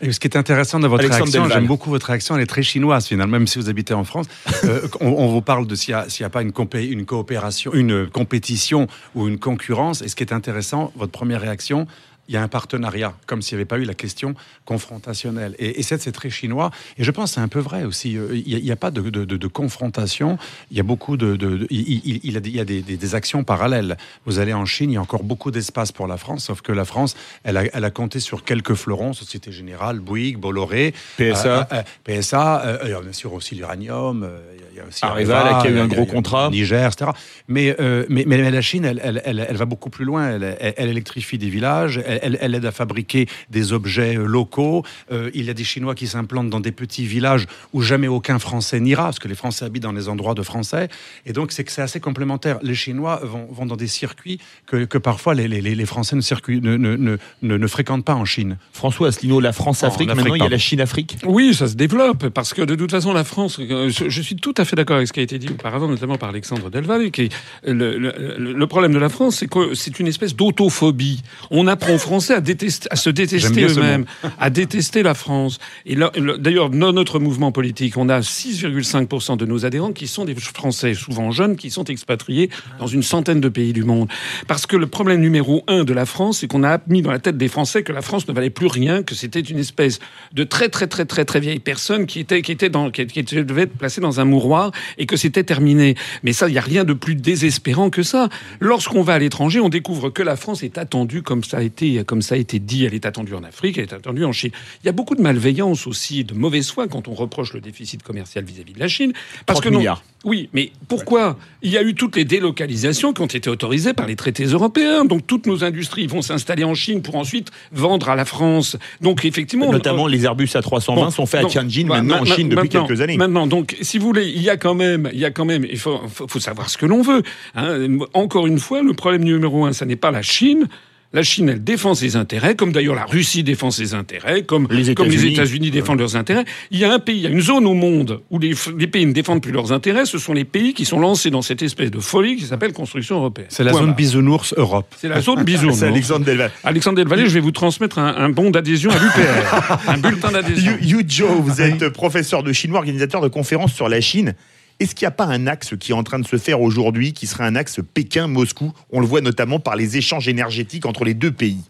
Et ce qui est intéressant dans votre Alexandre réaction, j'aime beaucoup votre réaction, elle est très chinoise finalement, même si vous habitez en France. Euh, on, on vous parle de s'il n'y a, s'il y a pas une, compé- une coopération, une compétition ou une concurrence. Et ce qui est intéressant, votre première réaction il y a un partenariat, comme s'il n'y avait pas eu la question confrontationnelle. Et, et c'est très chinois. Et je pense que c'est un peu vrai aussi. Euh, Il n'y a, pas de, de- de- de confrontation. Il y a beaucoup de. il, il- il y a, des, actions parallèles. Vous allez en Chine, il y a encore beaucoup d'espace pour la France, sauf que la France, elle a, elle a compté sur quelques fleurons Société Générale, Bouygues, Bolloré, PSA. euh, euh, PSA, euh, il y a bien sûr aussi l'uranium. Il y a aussi Areva, Areva, là, qui a eu un gros contrat. Niger, etc. Mais, euh, mais, mais, mais la Chine, elle, elle, elle, elle va beaucoup plus loin. Elle, elle- elle électrifie des villages, elle, elle- elle aide à fabriquer des objets euh, locaux. Euh, il y a des Chinois qui s'implantent dans des petits villages où jamais aucun Français n'ira, parce que les Français habitent dans les endroits de Français. Et donc, c'est que c'est assez complémentaire. Les Chinois vont, vont dans des circuits que, que parfois les, les, les Français ne, circuit- ne, ne, ne, ne- ne fréquentent pas en Chine. François Asselineau, la France-Afrique, Afrique, maintenant il y a la Chine-Afrique? Oui, ça se développe parce que de toute façon, la France. Je je suis tout à fait d'accord avec ce qui a été dit auparavant, notamment par Alexandre Delval. Qui le, le- le problème de la France, c'est que c'est une espèce d'autophobie. On apprend aux Français à détester, à se détester eux-mêmes, à détester la France. Et d'ailleurs, dans notre mouvement politique, on a 6,5% de nos adhérents qui sont des Français, souvent jeunes, qui sont expatriés dans une centaine de pays du monde. Parce que le problème numéro un de la France, c'est qu'on a mis dans la tête des Français que la France ne valait plus rien, que c'était une espèce de très très très très très vieille personne qui était qui était dans qui, qui devait être placée dans un mouroir et que c'était terminé. Mais ça, il n'y a rien de plus désespérant que ça. Lorsqu'on va à l'étranger, on découvre que la France est attendue comme ça a été comme ça a été dit. Elle est attendue en Afrique, elle est attendue en Chine. Il y a beaucoup de malveillance aussi, de mauvaise foi quand on reproche le déficit commercial vis-à-vis de la Chine, parce 30 que non. milliards. Oui, mais pourquoi Il y a eu toutes les délocalisations qui ont été autorisées par les traités européens. Donc toutes nos industries vont s'installer en Chine pour ensuite vendre à la France. Donc effectivement, Notamment les Airbus A320 Bon, sont faits à Tianjin, bah, maintenant en Chine depuis quelques années. Maintenant, donc, si vous voulez, il y a quand même, il y a quand même, il faut, faut, faut savoir ce que l'on veut. hein. Encore une fois, le problème numéro un, ça n'est pas la Chine. La Chine, elle défend ses intérêts, comme d'ailleurs la Russie défend ses intérêts, comme Les États-Unis. Défendent leurs intérêts. Il y a un pays, il y a une zone au monde où les, les pays ne défendent plus leurs intérêts. Ce sont les pays qui sont lancés dans cette espèce de folie qui s'appelle construction européenne. C'est la zone bisounours Europe. C'est la zone bisounours. C'est Alexandre Delval. Alexandre Delvalle, je vais vous transmettre un, un bon d'adhésion à l'UPR, un bulletin d'adhésion. You, you Joe, vous êtes professeur de chinois, organisateur de conférences sur la Chine. Est-ce qu'il n'y a pas un axe qui est en train de se faire aujourd'hui, qui serait un axe Pékin-Moscou? On le voit notamment par les échanges énergétiques entre les deux pays.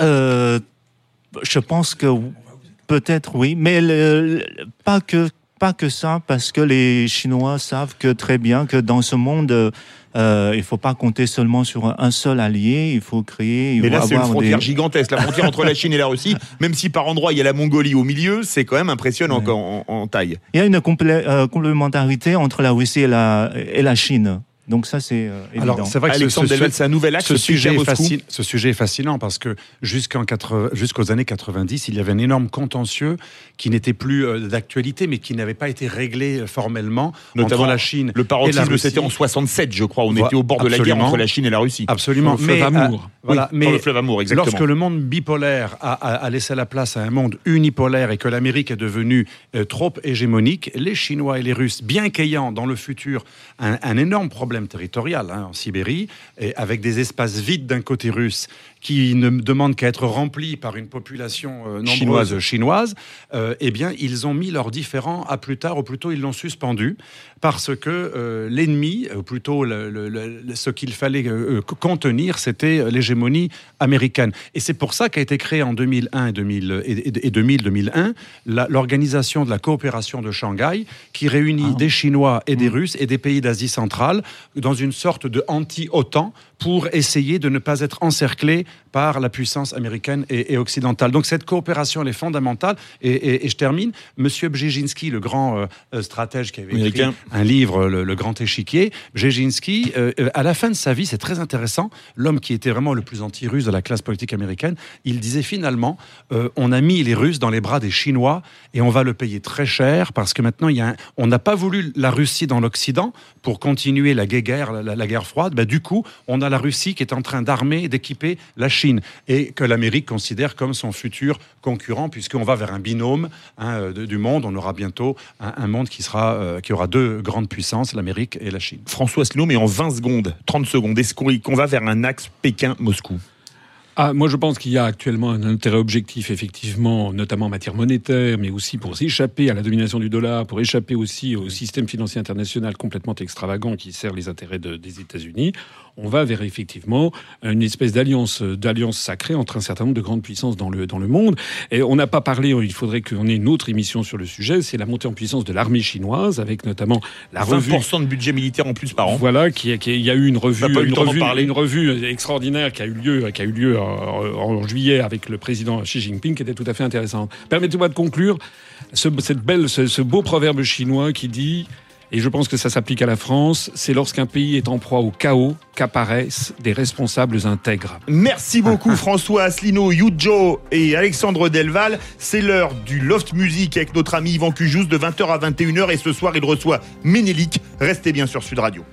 Euh, je pense que peut-être oui, mais pas que pas que ça, parce que les Chinois savent très bien que dans ce monde, euh, il faut pas compter seulement sur un seul allié. Il faut créer. Il Mais faut là, c'est une frontière des- gigantesque. La frontière entre la Chine et la Russie, même si par endroit il y a la Mongolie au milieu, c'est quand même impressionnant Ouais. en, en- en taille. Il y a une complé- euh, complémentarité entre la Russie et la et la Chine. Donc ça c'est euh, évident. Alors, c'est vrai que Alexandre ce, Delval, c'est un nouvel axe ce sujet, est fascin- ce sujet est fascinant parce que jusqu'en 80 jusqu'aux années 90, il y avait un énorme contentieux qui n'était plus euh, d'actualité, mais qui n'avait pas été réglé euh, formellement Notamment entre la Chine Le et la paroxysme, c'était en 67, je crois. On Voilà, était au bord de la guerre entre la Chine et la Russie. Absolument. Sur le fleuve mais, Amour. euh, voilà, Oui, mais sur le fleuve Amour, exactement. Lorsque le monde bipolaire a, a- a laissé la place à un monde unipolaire et que l'Amérique est devenue euh, trop hégémonique, les Chinois et les Russes, bien qu'ayant dans le futur un, un énorme problème territorial hein, en Sibérie, et avec des espaces vides d'un côté russe qui ne demandent qu'à être remplis par une population euh, nombreuse Chinoise. chinoise, euh, eh bien, ils ont mis leurs différends à plus tard, ou plutôt ils l'ont suspendu, parce que euh, l'ennemi, ou plutôt le- le- le- ce qu'il fallait contenir, c'était l'hégémonie américaine. Et c'est pour ça qu'a été créée en 2001 et, 2000, et, et 2000-2001 la- l'organisation de la coopération de Shanghai, qui réunit des Chinois et des Russes et des pays d'Asie centrale dans une sorte de anti-OTAN pour essayer de ne pas être encerclés par la puissance américaine et, et occidentale. Donc cette coopération, elle est fondamentale. Et, et- et je termine. Monsieur Brzezinski, le grand euh, euh, stratège qui avait écrit Américain. un livre, le, le Grand Échiquier, Brzezinski, euh, à la fin de sa vie, c'est très intéressant, l'homme qui était vraiment le plus anti-russe de la classe politique américaine, il disait finalement, euh, on a mis les Russes dans les bras des Chinois et on va le payer très cher parce que maintenant, il y a un- on n'a pas voulu la Russie dans l'Occident pour continuer la guerre, la, la- la guerre froide. Ben, du coup, on a la Russie qui est en train d'armer et d'équiper la Chine et que l'Amérique considère comme son futur concurrent puisqu'on va vers un binôme hein, euh, de- du monde. On aura bientôt un, un monde qui, sera, euh, qui aura deux grandes puissances, l'Amérique et la Chine. François Asselineau, mais en 20 secondes, 30 secondes, est-ce qu'on qu'on va vers un axe Pékin-Moscou? Ah, moi, je pense qu'il y a actuellement un intérêt objectif, effectivement, notamment en matière monétaire, mais aussi pour échapper à la domination du dollar, pour échapper aussi au système financier international complètement extravagant qui sert les intérêts de- des États-Unis. On va vers effectivement une espèce d'alliance d'alliance sacrée entre un certain nombre de grandes puissances dans le dans le monde. Et on n'a pas parlé, il faudrait qu'on ait une autre émission sur le sujet. C'est la montée en puissance de l'armée chinoise, avec notamment la revue 20% de budget militaire en plus par an. voilà, qui, qui- il y a eu une revue, une revue, une revue extraordinaire qui a eu lieu, qui a eu lieu en, en juillet avec le président Xi Jinping, qui était tout à fait intéressante. Permettez-moi de conclure ce, cette belle, ce, ce beau proverbe chinois qui dit, et je pense que ça s'applique à la France, c'est lorsqu'un pays est en proie au chaos qu'apparaissent des responsables intègres. Merci beaucoup François Asselineau, Yujo et Alexandre Delval. C'est l'heure du Loft Music avec notre ami Yvan Cujous de 20h à 21h et ce soir il reçoit Ménélique. Restez bien sur Sud Radio.